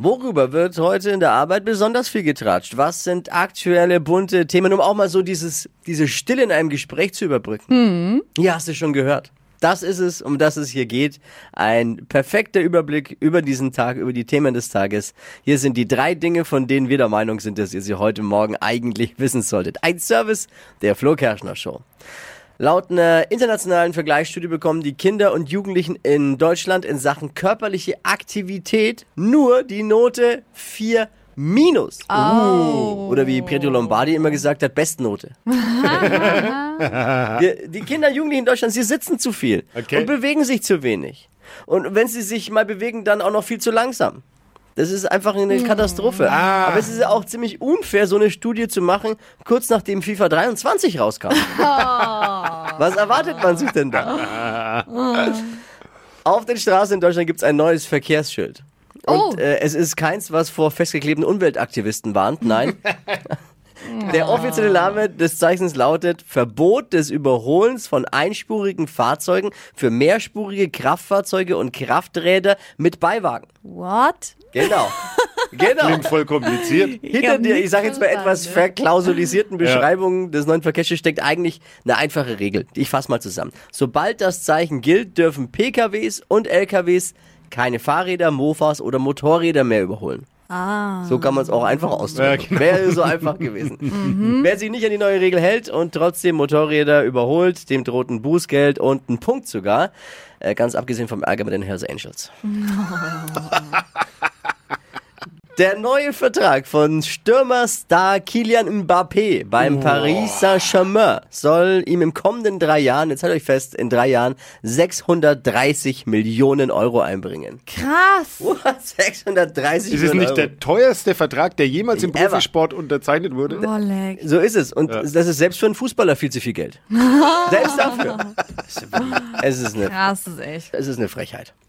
Worüber wird heute in der Arbeit besonders viel getratscht? Was sind aktuelle bunte Themen, um auch mal so dieses, diese Stille in einem Gespräch zu überbrücken? Ja, hast du schon gehört. Das ist es, um das es hier geht. Ein perfekter Überblick über diesen Tag, über die Themen des Tages. Hier sind die drei Dinge, von denen wir der Meinung sind, dass ihr sie heute Morgen eigentlich wissen solltet. Ein Service der Flo Kerschner Show. Laut einer internationalen Vergleichsstudie bekommen die Kinder und Jugendlichen in Deutschland in Sachen körperliche Aktivität nur die Note 4 minus. Oder wie Pietro Lombardi immer gesagt hat, Bestnote. Wir, die Kinder und Jugendlichen in Deutschland, sie sitzen zu viel Okay. und bewegen sich zu wenig. Und wenn sie sich mal bewegen, dann auch noch viel zu langsam. Das ist einfach eine Katastrophe. Aber es ist ja auch ziemlich unfair, so eine Studie zu machen, kurz nachdem FIFA 23 rauskam. Was erwartet man sich denn da? Auf den Straßen in Deutschland gibt es ein neues Verkehrsschild. Und Oh. äh, es ist keins, was vor festgeklebten Umweltaktivisten warnt. Nein. Der offizielle Name des Zeichens lautet Verbot des Überholens von einspurigen Fahrzeugen für mehrspurige Kraftfahrzeuge und Krafträder mit Beiwagen. What? Genau. Genau. Klingt voll kompliziert. Hinter dir, ich sage jetzt bei etwas verklausulisierten Beschreibungen des neuen Verkehrsschilds steckt eigentlich eine einfache Regel. Ich fasse mal zusammen. Sobald das Zeichen gilt, dürfen PKWs und LKWs keine Fahrräder, Mofas oder Motorräder mehr überholen. Ah. So kann man es auch einfach ausdrücken. Ja, genau. Wäre so einfach gewesen. Wer sich nicht an die neue Regel hält und trotzdem Motorräder überholt, dem droht ein Bußgeld und ein Punkt sogar. Äh, ganz abgesehen vom Ärger mit den Hells Angels. Der neue Vertrag von Stürmerstar Kilian Mbappé beim Paris Saint-Germain soll ihm im kommenden drei Jahren, jetzt haltet euch fest, in drei Jahren 630 Millionen Euro einbringen. Krass. What? 630 Ist es Millionen nicht Euro. der teuerste Vertrag, der jemals im Ever. Profisport unterzeichnet wurde? Leck. So ist es. Und das ist selbst für einen Fußballer viel zu viel Geld. selbst dafür. Es ist, eine, Krass, das ist echt. es ist eine Frechheit.